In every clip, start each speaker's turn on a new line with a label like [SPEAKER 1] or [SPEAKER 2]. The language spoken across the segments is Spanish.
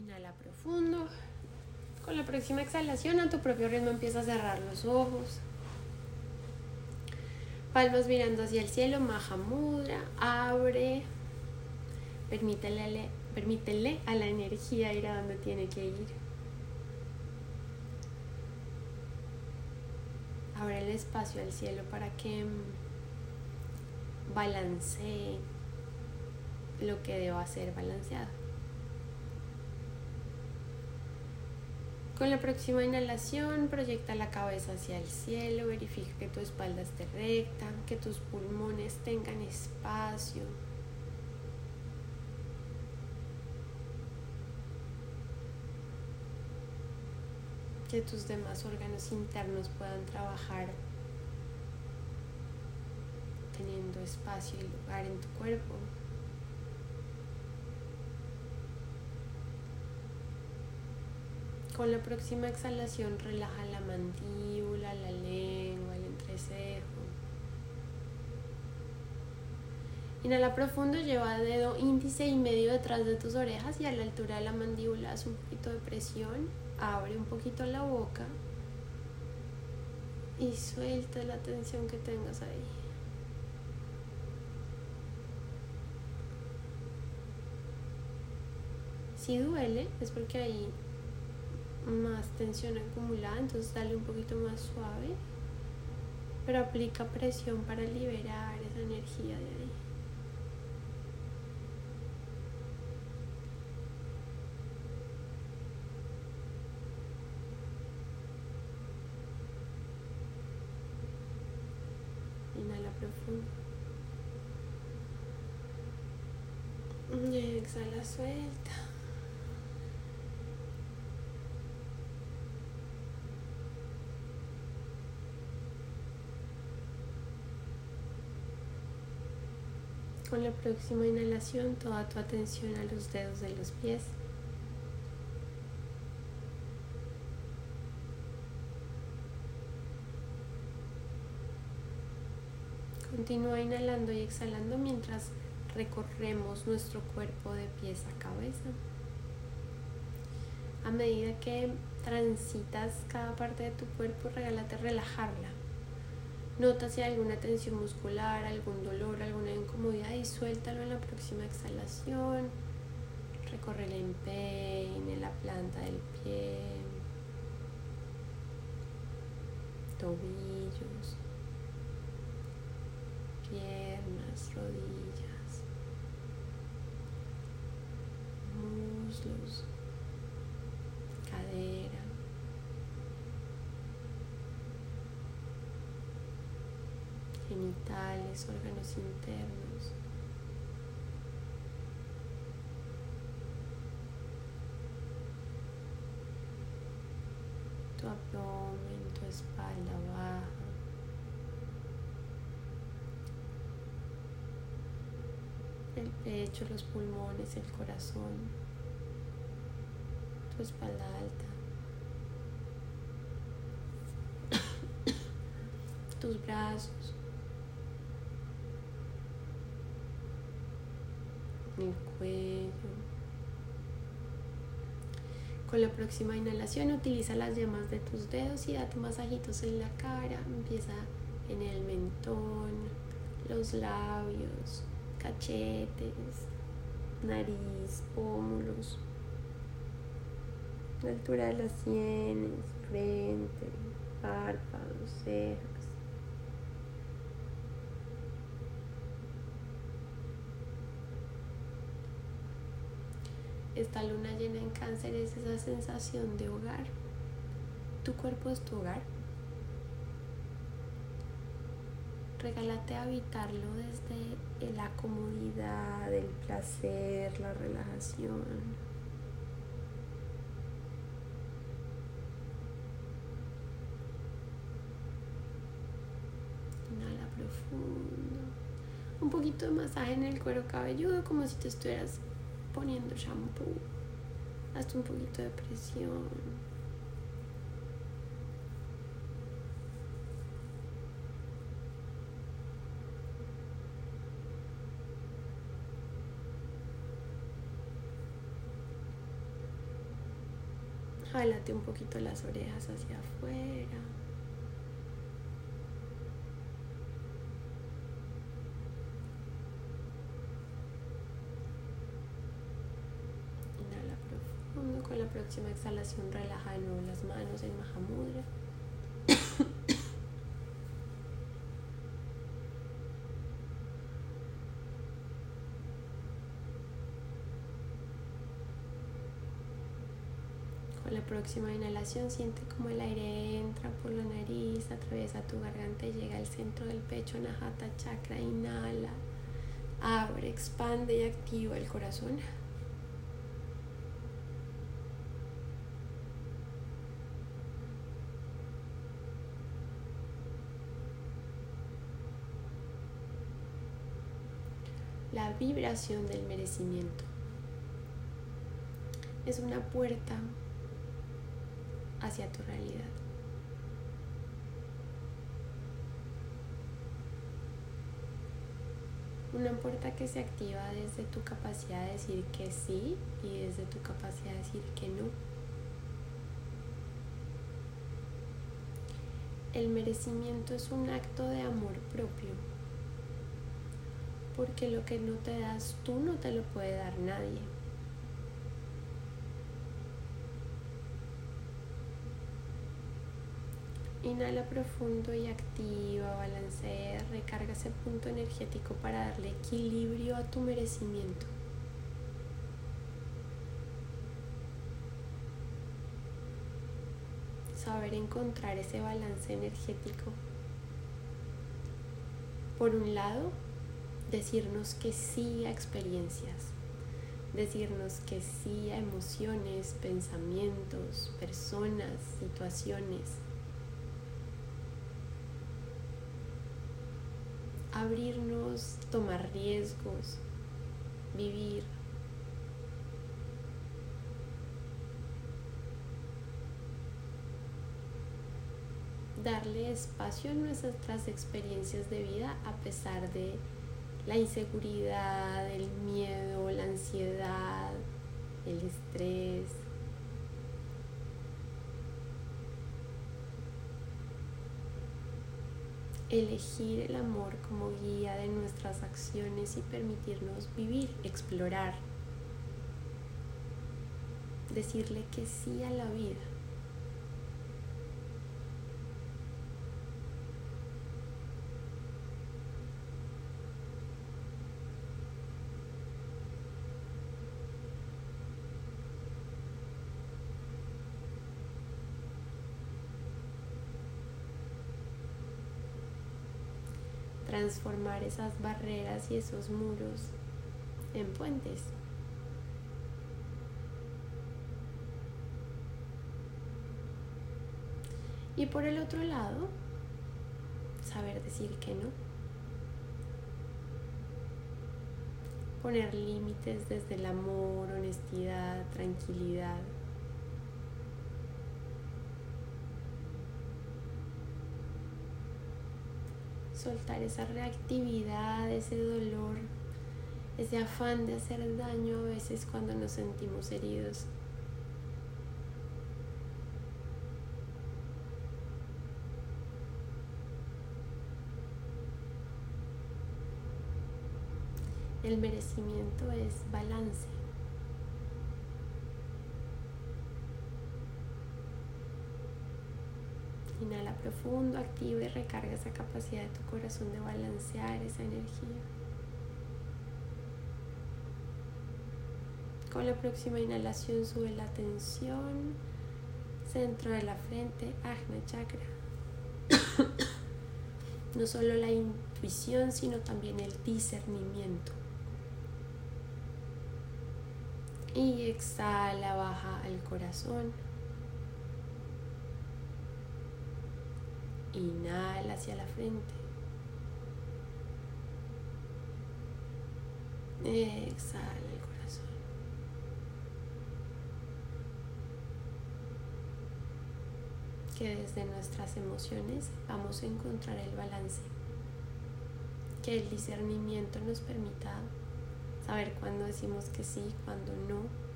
[SPEAKER 1] Inhala profundo. Con la próxima exhalación a tu propio ritmo empieza a cerrar los ojos. Palmas mirando hacia el cielo, Maha Mudra, abre. Permítele, a la energía ir a donde tiene que ir. Abre el espacio al cielo para que balancee lo que deba ser balanceado. Con la próxima inhalación, proyecta la cabeza hacia el cielo, verifica que tu espalda esté recta, que tus pulmones tengan espacio. Que tus demás órganos internos puedan trabajar teniendo espacio y lugar en tu cuerpo. Con la próxima exhalación relaja la mandíbula, la lengua, el entrecejo. Inhala profundo, lleva dedo índice y medio detrás de tus orejas y a la altura de la mandíbula haz un poquito de presión. Abre un poquito la boca y suelta la tensión que tengas ahí. Si duele es porque ahí más tensión acumulada, entonces dale un poquito más suave, pero aplica presión para liberar esa energía de ahí. Inhala profundo. Y exhala, suelta. Con la próxima inhalación, toda tu atención a los dedos de los pies. Continúa inhalando y exhalando mientras recorremos nuestro cuerpo de pies a cabeza. A medida que transitas cada parte de tu cuerpo, regálate relajarla. Nota si hay alguna tensión muscular, algún dolor, alguna incomodidad y suéltalo en la próxima exhalación. Recorre el empeine, la planta del pie, tobillos, piernas, rodillas, muslos, genitales, órganos internos. Tu abdomen, tu espalda baja. El pecho, los pulmones, el corazón, tu espalda alta. tus brazos, el cuello. Con la próxima inhalación utiliza las yemas de tus dedos y date masajitos en la cara. Empieza en el mentón, los labios, cachetes, nariz, pómulos, la altura de las sienes, frente, párpados, cejas. Esta luna llena en cáncer es esa sensación de hogar. Tu cuerpo es tu hogar. Regálate habitarlo desde la comodidad, el placer, la relajación. Inhala profundo. Un poquito de masaje en el cuero cabelludo como si te estuvieras poniendo shampoo. Hasta un poquito de presión. Jálate un poquito las orejas hacia afuera. Inhala profundo. Con la próxima exhalación relaja de nuevo las manos en Mahamudra. la próxima inhalación siente como el aire entra por la nariz, atraviesa tu garganta y llega al centro del pecho, Nahata Chakra. Inhala, abre, expande y activa el corazón. La vibración del merecimiento es una puerta hacia tu realidad. Una puerta que se activa desde tu capacidad de decir que sí y desde tu capacidad de decir que no. El merecimiento es un acto de amor propio, porque lo que no te das tú no te lo puede dar nadie. Inhala profundo y activa, balancea, recarga ese punto energético para darle equilibrio a tu merecimiento. Saber encontrar ese balance energético. Por un lado, decirnos que sí a experiencias, decirnos que sí a emociones, pensamientos, personas, situaciones abrirnos, tomar riesgos, vivir. Darle espacio a nuestras experiencias de vida a pesar de la inseguridad, el miedo, la ansiedad, el estrés, elegir el amor como guía de nuestras acciones y permitirnos vivir, explorar, decirle que sí a la vida. Transformar esas barreras y esos muros en puentes. Y por el otro lado, saber decir que no. Poner límites desde el amor, honestidad, tranquilidad. Soltar esa reactividad, ese dolor, ese afán de hacer daño a veces cuando nos sentimos heridos. El merecimiento es balance. Inhala profundo, activa y recarga esa capacidad de tu corazón de balancear esa energía. Con la próxima inhalación sube la tensión, centro de la frente, Ajna Chakra. no solo la intuición, sino también el discernimiento. Y exhala, baja al corazón. Inhala hacia la frente. Exhala el corazón. Que desde nuestras emociones vamos a encontrar el balance. Que el discernimiento nos permita saber cuándo decimos que sí, cuándo no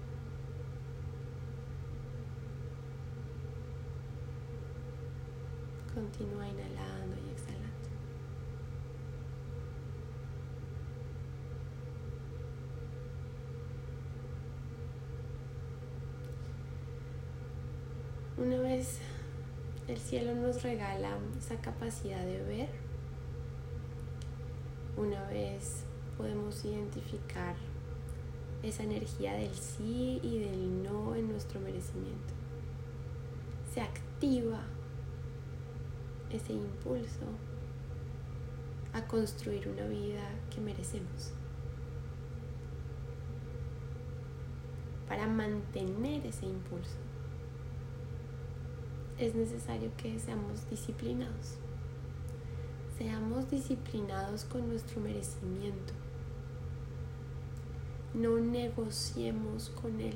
[SPEAKER 1] continúa inhalando y exhalando. Una vez el cielo nos regala esa capacidad de ver, una vez podemos identificar esa energía del sí y del no en nuestro merecimiento. Se activa ese impulso a construir una vida que merecemos. Para mantener ese impulso es necesario que seamos disciplinados. Seamos disciplinados con nuestro merecimiento no negociemos con Él.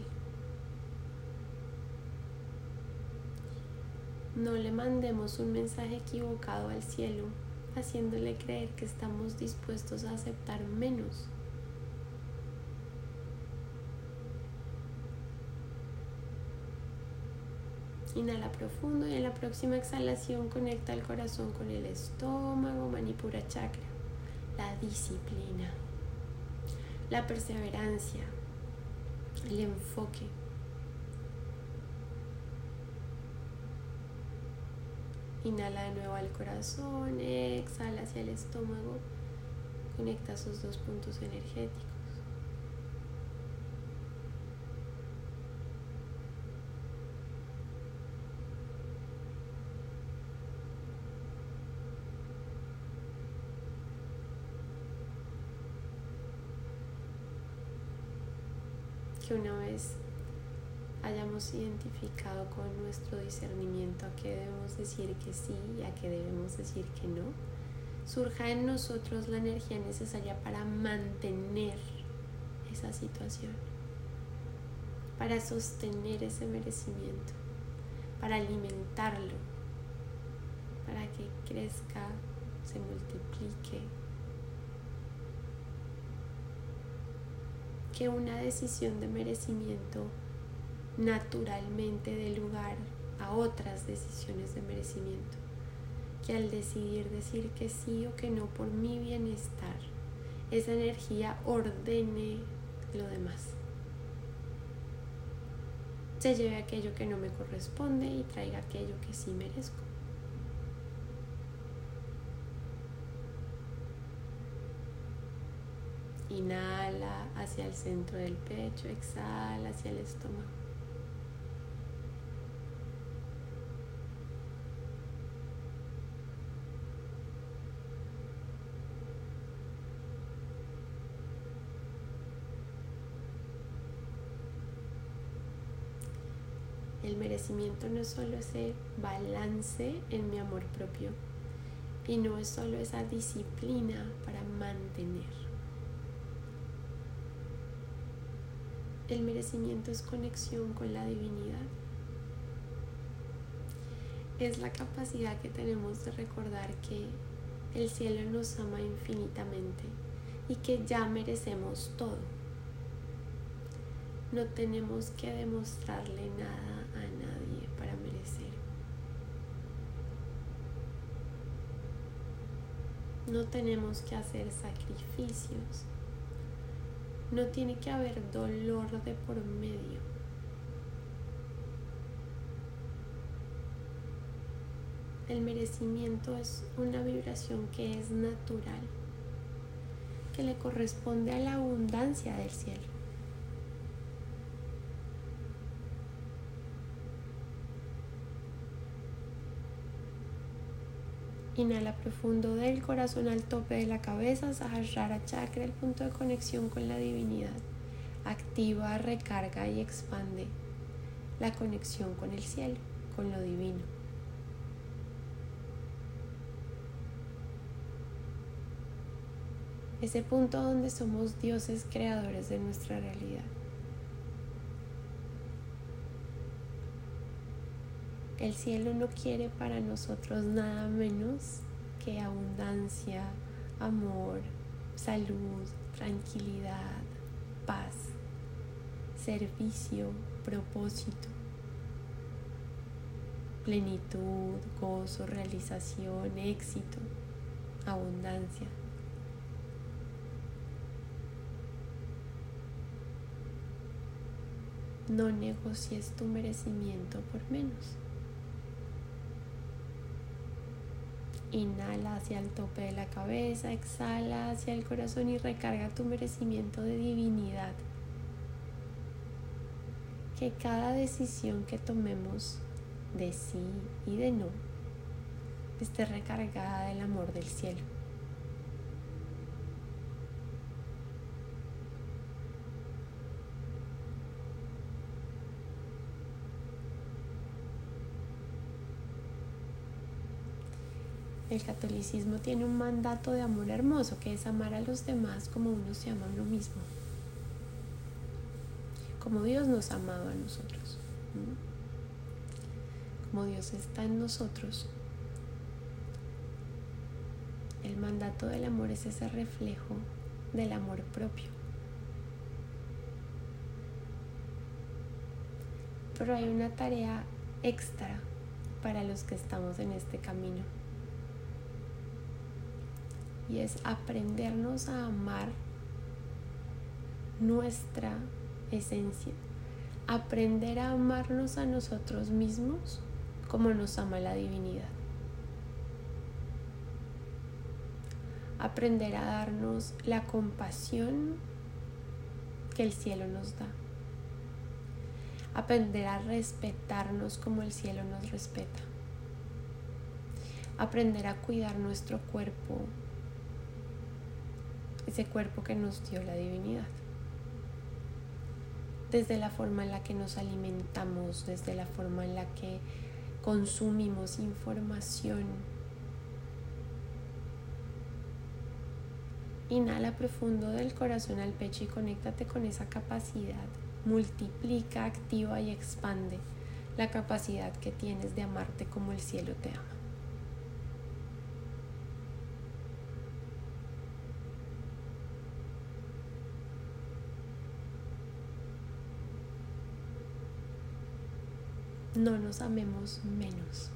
[SPEAKER 1] No le mandemos un mensaje equivocado al cielo, haciéndole creer que estamos dispuestos a aceptar menos. Inhala profundo y en la próxima exhalación conecta el corazón con el estómago, manipura chakra, la disciplina la perseverancia, el enfoque. Inhala de nuevo al corazón, exhala hacia el estómago, conecta esos dos puntos energéticos. que una vez hayamos identificado con nuestro discernimiento a qué debemos decir que sí y a qué debemos decir que no, surja en nosotros la energía necesaria para mantener esa situación, para sostener ese merecimiento, para alimentarlo, para que crezca, se multiplique. Que una decisión de merecimiento naturalmente dé lugar a otras decisiones de merecimiento, que al decidir decir que sí o que no por mi bienestar, esa energía ordene lo demás. Se lleve aquello que no me corresponde y traiga aquello que sí merezco. Inhala hacia el centro del pecho, exhala hacia el estómago. El merecimiento no es solo ese balance en mi amor propio y no es solo esa disciplina para mantener. El merecimiento es conexión con la divinidad. Es la capacidad que tenemos de recordar que el cielo nos ama infinitamente y que ya merecemos todo. No tenemos que demostrarle nada a nadie para merecer. No tenemos que hacer sacrificios no tiene que haber dolor de por medio. El merecimiento es una vibración que es natural, que le corresponde a la abundancia del cielo. Inhala profundo del corazón al tope de la cabeza, Sahasrara Chakra, el punto de conexión con la divinidad. Activa, recarga y expande la conexión con el cielo, con lo divino. Ese punto donde somos dioses creadores de nuestra realidad. El cielo no quiere para nosotros nada menos que abundancia, amor, salud, tranquilidad, paz, servicio, propósito, plenitud, gozo, realización, éxito, abundancia. No negocies tu merecimiento por menos. Inhala hacia el tope de la cabeza, exhala hacia el corazón y recarga tu merecimiento de divinidad. Que cada decisión que tomemos de sí y de no esté recargada del amor del cielo. El catolicismo tiene un mandato de amor hermoso, que es amar a los demás como uno se ama a uno mismo, como Dios nos ha amado a nosotros, como Dios está en nosotros. El mandato del amor es ese reflejo del amor propio. Pero hay una tarea extra para los que estamos en este camino y es aprendernos a amar nuestra esencia, aprender a amarnos a nosotros mismos como nos ama la divinidad. Aprender a darnos la compasión que el cielo nos da. Aprender a respetarnos como el cielo nos respeta. Aprender a cuidar nuestro cuerpo ese cuerpo que nos dio la divinidad. Desde la forma en la que nos alimentamos, desde la forma en la que consumimos información. Inhala profundo del corazón al pecho y conéctate con esa capacidad. Multiplica, activa y expande la capacidad que tienes de amarte como el cielo te ama. No nos amemos menos.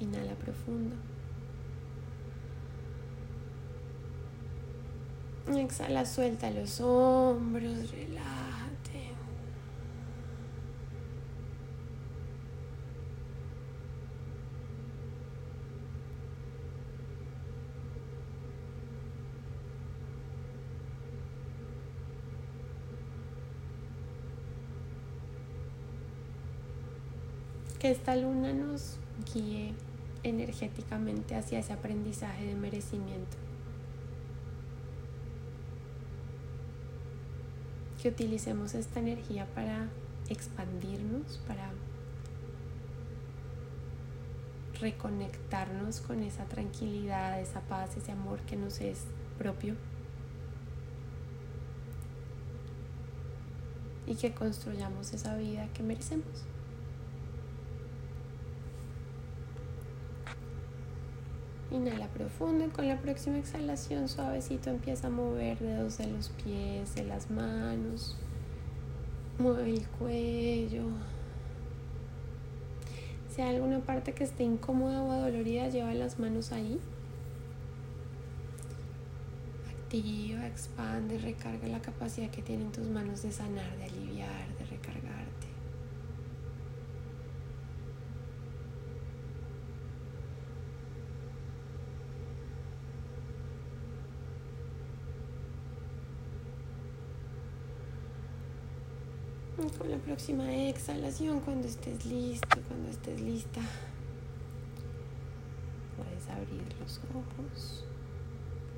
[SPEAKER 1] Inhala profundo. Exhala, suelta los hombros, relaja. Que esta luna nos guíe energéticamente hacia ese aprendizaje de merecimiento. Que utilicemos esta energía para expandirnos, para reconectarnos con esa tranquilidad, esa paz, ese amor que nos es propio. Y que construyamos esa vida que merecemos. Inhala profundo y con la próxima exhalación suavecito empieza a mover dedos de los pies, de las manos. Mueve el cuello. Si hay alguna parte que esté incómoda o adolorida, lleva las manos ahí. Activa, expande, recarga la capacidad que tienen tus manos de sanar, de aliviar, de recargarte. con la próxima exhalación, cuando estés listo, cuando estés lista, puedes abrir los ojos.